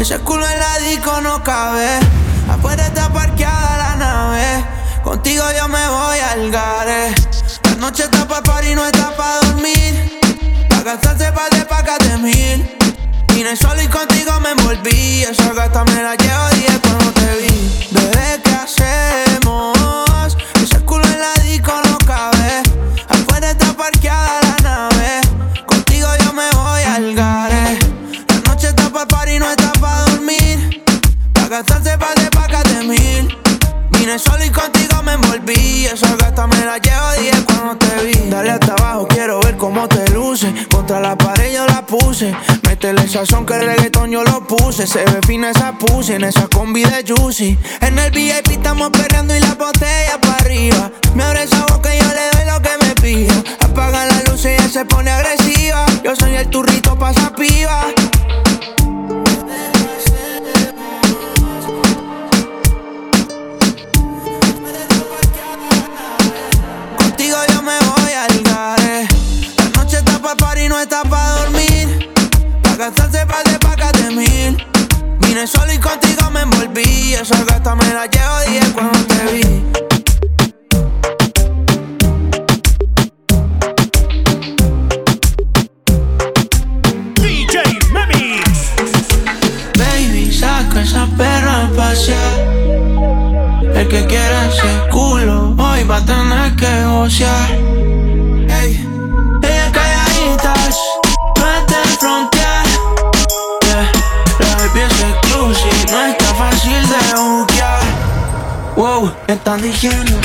Ese culo en la disco no cabe. Afuera está parqueada la nave. Contigo yo me voy al gare. La noche está pa' party, no está pa' dormir. Pa' gastarse pa' de pacas de mil. Vine solo y contigo me envolví. Esa gata me la llevo 10 cuando te vi. Bebé, ¿qué hacemos? Gastarse pa' de pacas de mil. Vine solo y contigo me envolví. Esa gata me la llevo 10 cuando te vi. Dale hasta abajo, quiero ver cómo te luce. Contra la pared yo la puse. Métele sazón que el reggaetón yo lo puse. Se ve fina esa puse en esa combi de Juicy. En el VIP estamos perreando y la botella para arriba. Me abre esa boca y yo le doy lo que me pida. Apaga la luz y ella se pone agresiva. Yo soy el turrito pasa piba. yeah tan de hielo.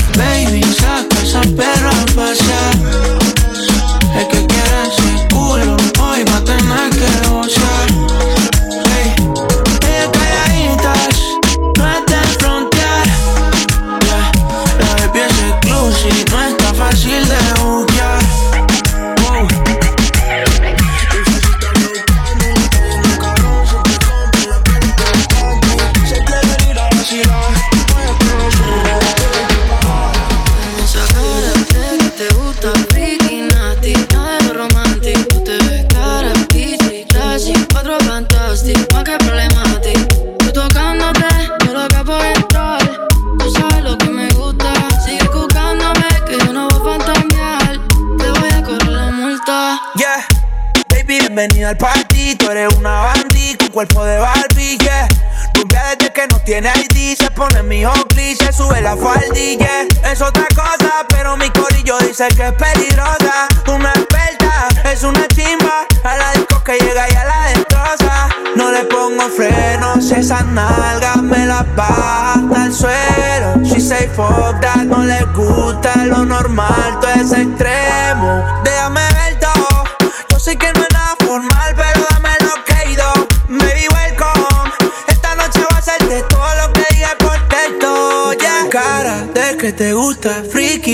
Dice que es peligrosa. Una experta, es una chimba. A la disco que llega y a la destroza. No le pongo frenos, esas nalgas me las baja el suelo. She say fuck that, no le gusta lo normal, todo es extremo. Déjame ver todo. Yo sé que no es nada formal, pero dame lo que he ido. Baby, welcome. Esta noche va a ser de todo lo que diga por texto. Yeah. Cara de que te gusta,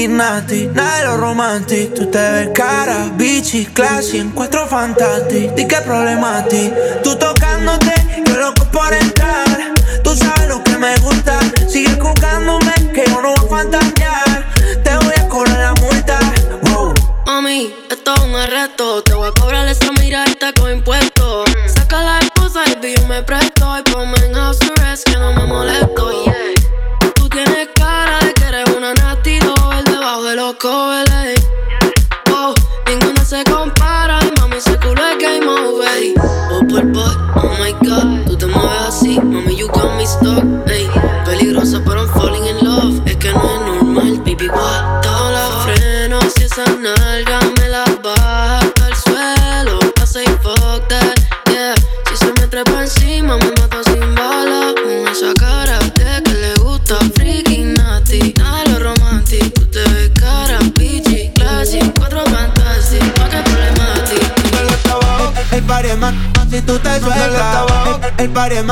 nasty. Nada de lo. Tú te ves cara, bitchy, classy. Encuentro fantastic. Di que problema a ti. Tú tocándote, yo loco por entrar. Tú sabes lo que me gusta. Sigue buscándome, que yo no voy a fantasear. Te voy a cobrar la multa. Wow. Mami, esto es un arresto. Te voy a cobrar esa mirada con impuestos. Saca la esposa y yo me presto. Y ponme en house arrest que no me molesto. Covers. Wow, ninguna se compara. Mami, ese culo es game over. Oh, por boy, oh my god. Tú te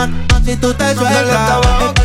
más, si tú te sueltas.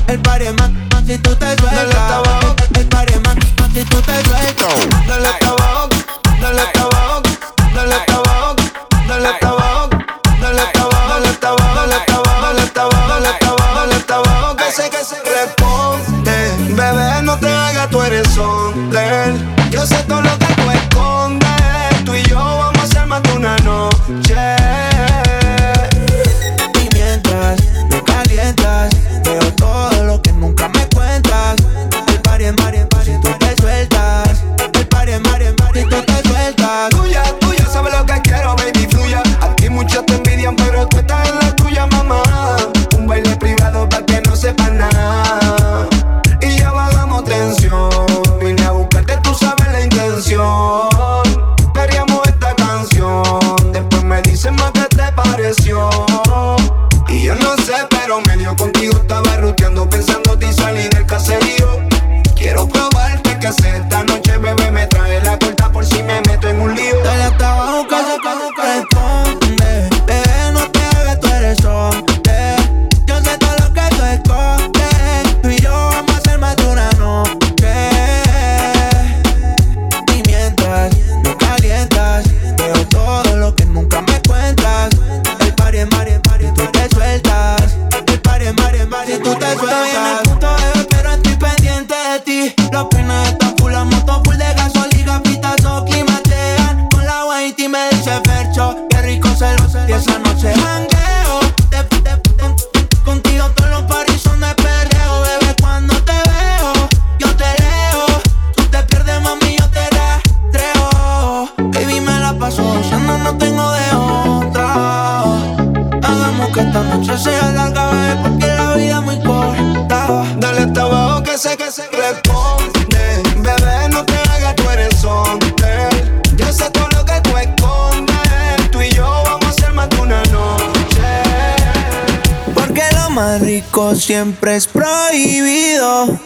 Siempre es prohibido.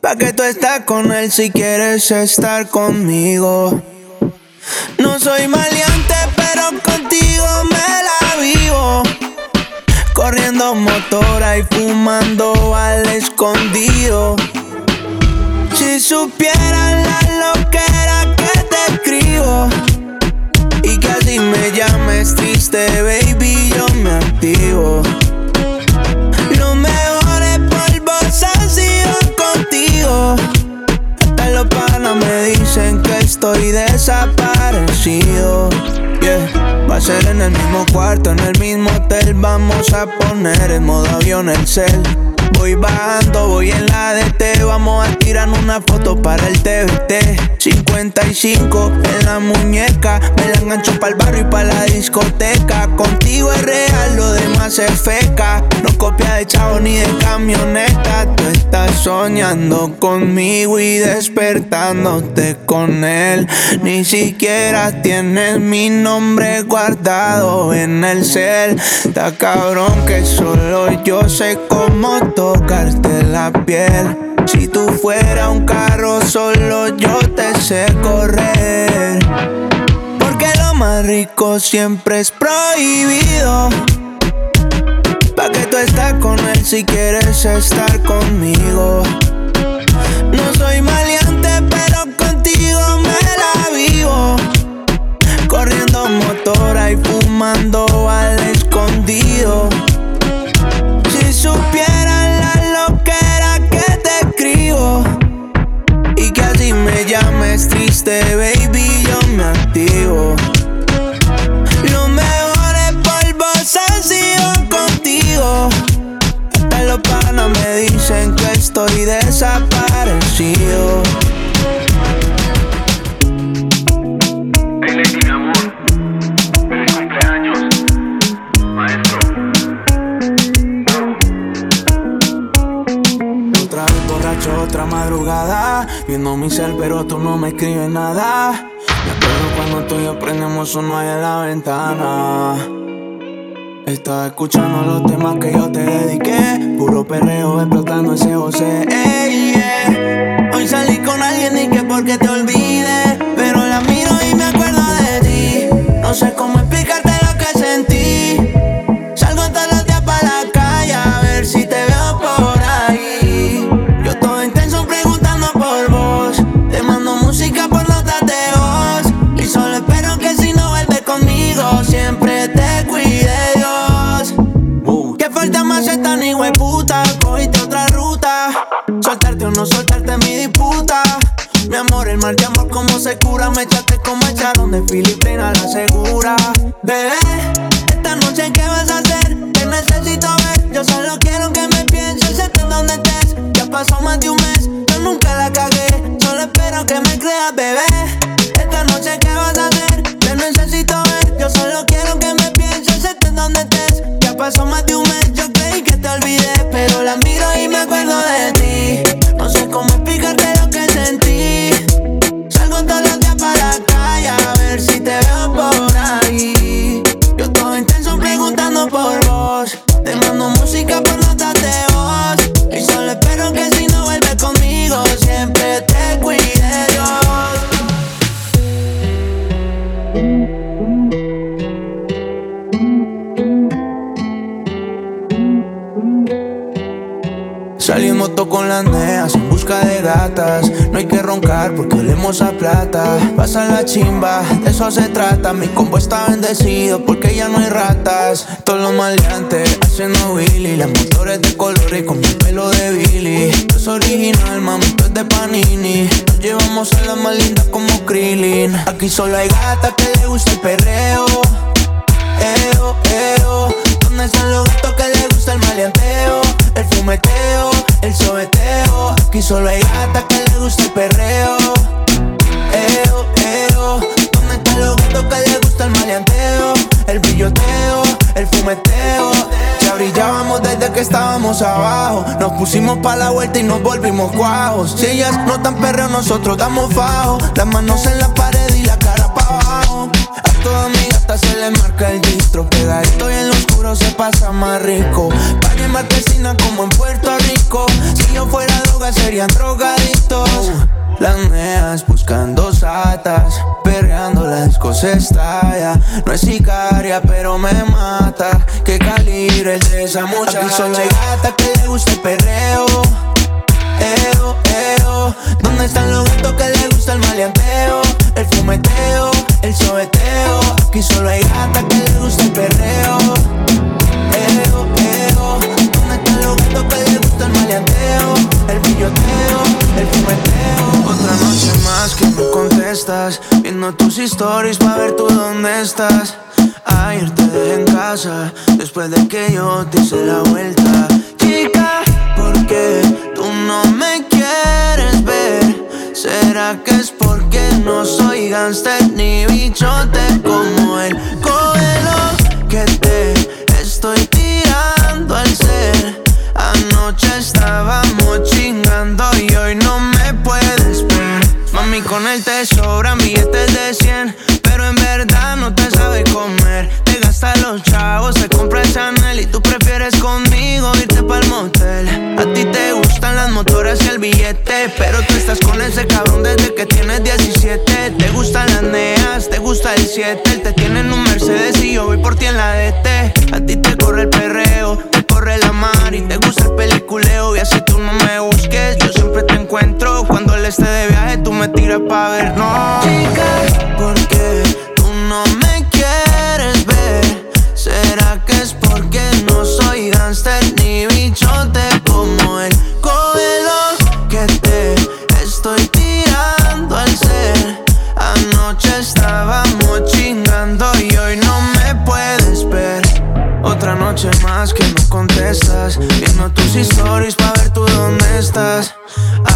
Pa' que tú estás con él si quieres estar conmigo. No soy maleante, pero contigo me la vivo. Corriendo motora y fumando al escondido. Si supieran la loquera que te escribo. Y que así me llames triste, baby, yo me activo. Estoy desaparecido. Yeah. Va a ser en el mismo cuarto, en el mismo hotel. Vamos a poner en modo avión el cel. Voy bajando, voy en la DT. Vamos a tirar una foto para el TVT. 55 en la muñeca. Me la engancho para el barrio y para la discoteca. Contigo es real, lo demás es feca. No copia de chavo ni de camioneta. Tú estás soñando conmigo y despertándote con él. Ni siquiera tienes mi nombre guardado en el cel. Está cabrón que solo yo sé cómo tocarte la piel. Si tú fueras un carro, solo yo te sé correr. Porque lo más rico siempre es prohibido. Pa' que tú estás con él si quieres estar conmigo. No soy maleante, pero contigo me la vivo. Corriendo motora y fumando al escondido. Llames triste, escribes nada. Me acuerdo cuando tú y yo prendemos uno ahí en la ventana. Estaba escuchando los temas que yo te dediqué. Puro perreo explotando ese José. Ey, yeah. Hoy salí con alguien y que porque te olvide. Pero la miro y me acuerdo de ti. No sé cómo Me echaste como echaron de Filipina la segura. Bebé, roncar porque olemos a plata. Pasa la chimba, de eso se trata. Mi combo está bendecido porque ya no hay ratas. Todos los maleantes haciendo Willy. Las motores de color y con mi pelo de Billy. Esto es original, mami, esto es de Panini. Nos llevamos a las más lindas como Krillin. Aquí solo hay gatas que le gusta el perreo. Eo, eo. ¿Dónde están los gatos que le gusta el maleanteo? El fumeteo, el sobeteo. Aquí solo hay gatas que le gusta el perreo. Eo, eo. ¿Dónde están los gatos que le gusta el maleanteo? El brilloteo, el fumeteo. Ya brillábamos desde que estábamos abajo. Nos pusimos pa' la vuelta y nos volvimos cuajos. Si ellas no tan perreo, nosotros damos fajo. Las manos en la pared A toda mi gata se le marca el distro. Pegadito y en lo oscuro se pasa más rico. Pague en marquesina como en Puerto Rico. Si yo fuera droga, serían drogadictos. Las neas buscando satas, perreando la disco se estalla. No es sicaria, pero me mata. ¿Qué calibre el de esa muchacha? Aquí solo hay gata que le gusta el perreo. Eo, eo. ¿Dónde están los gatos que le gusta el maleanteo? El fumeteo, el sobeteo. Aquí solo hay gata que le gusta el perreo. Eo, eo. ¿Dónde están los gatos que le gusta el maleanteo? El brilloteo, el fumeteo. Otra noche más que no contestas. Viendo tus stories pa' ver tú dónde estás. Ayer te dejé en casa. Después de que yo te hice la vuelta. Chica, ¿por qué tú no me quieres ver? ¿Será que es no soy gangster ni bichote como el Coelho que te estoy tirando al ser? Anoche estábamos chingando y hoy no me puedes ver. Mami, con él te sobran billetes de 100, pero en verdad no te sabe comer. Te gasta los chavos, te compra el Chanel y tú prefieres conmigo irte pa'l motel. A ti te gustan las motoras y el billete, pero tú estás con ese cabrón desde que tienes 17. Te gustan las neas, te gusta el 7. Él te tiene en un Mercedes y yo voy por ti en la DT. A ti te corre el perreo, te corre la mar y te gusta el peliculeo. Y así tú no me busques, yo siempre te encuentro. Cuando él esté de viaje, tú me tiras pa' ver, no. Chica, ¿por más que no contestas. Viendo tus stories pa' ver tú dónde estás.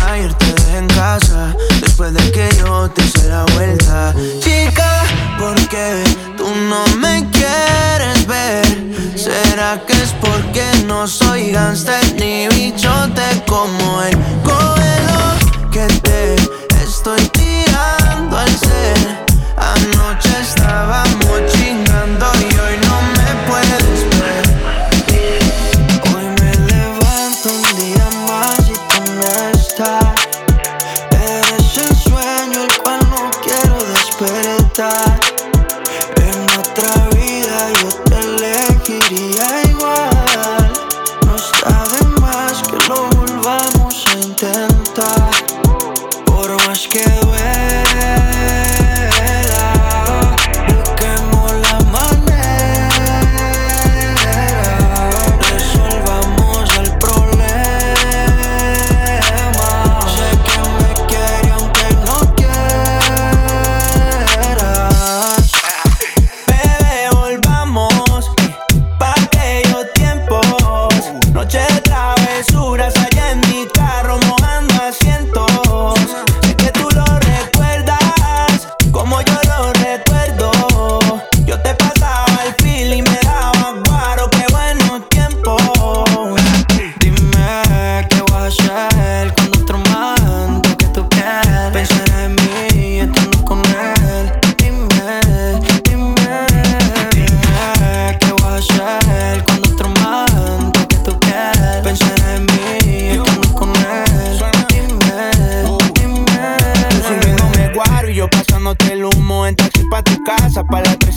Ayer te dejé en casa Después de que yo te hice la vuelta. Chica, ¿por qué tú no me quieres ver? ¿Será que es porque no soy gangster ni bichote como el Coelho que te estoy tirando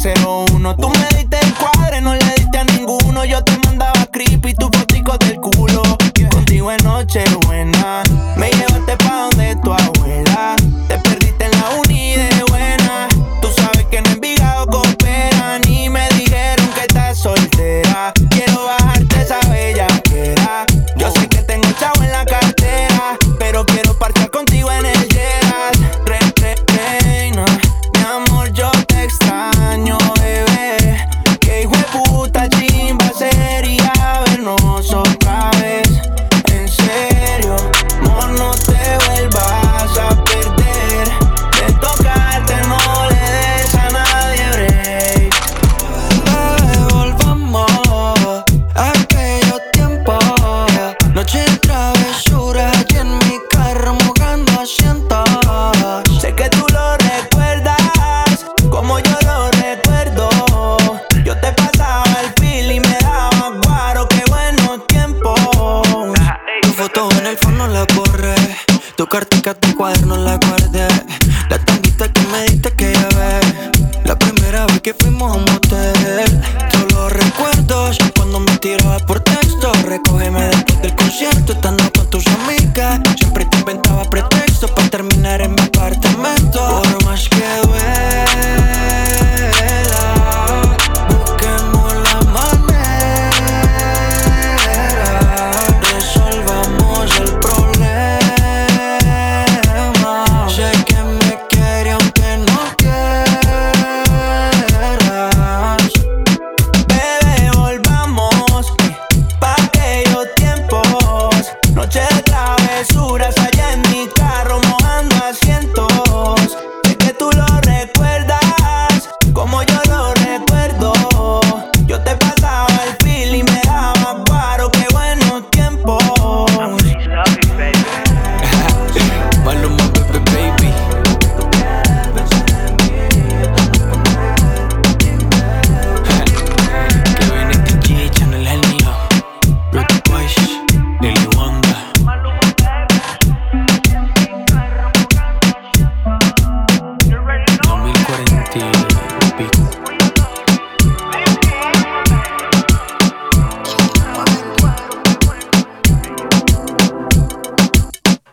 pa' la